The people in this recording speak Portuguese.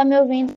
Tá me ouvindo?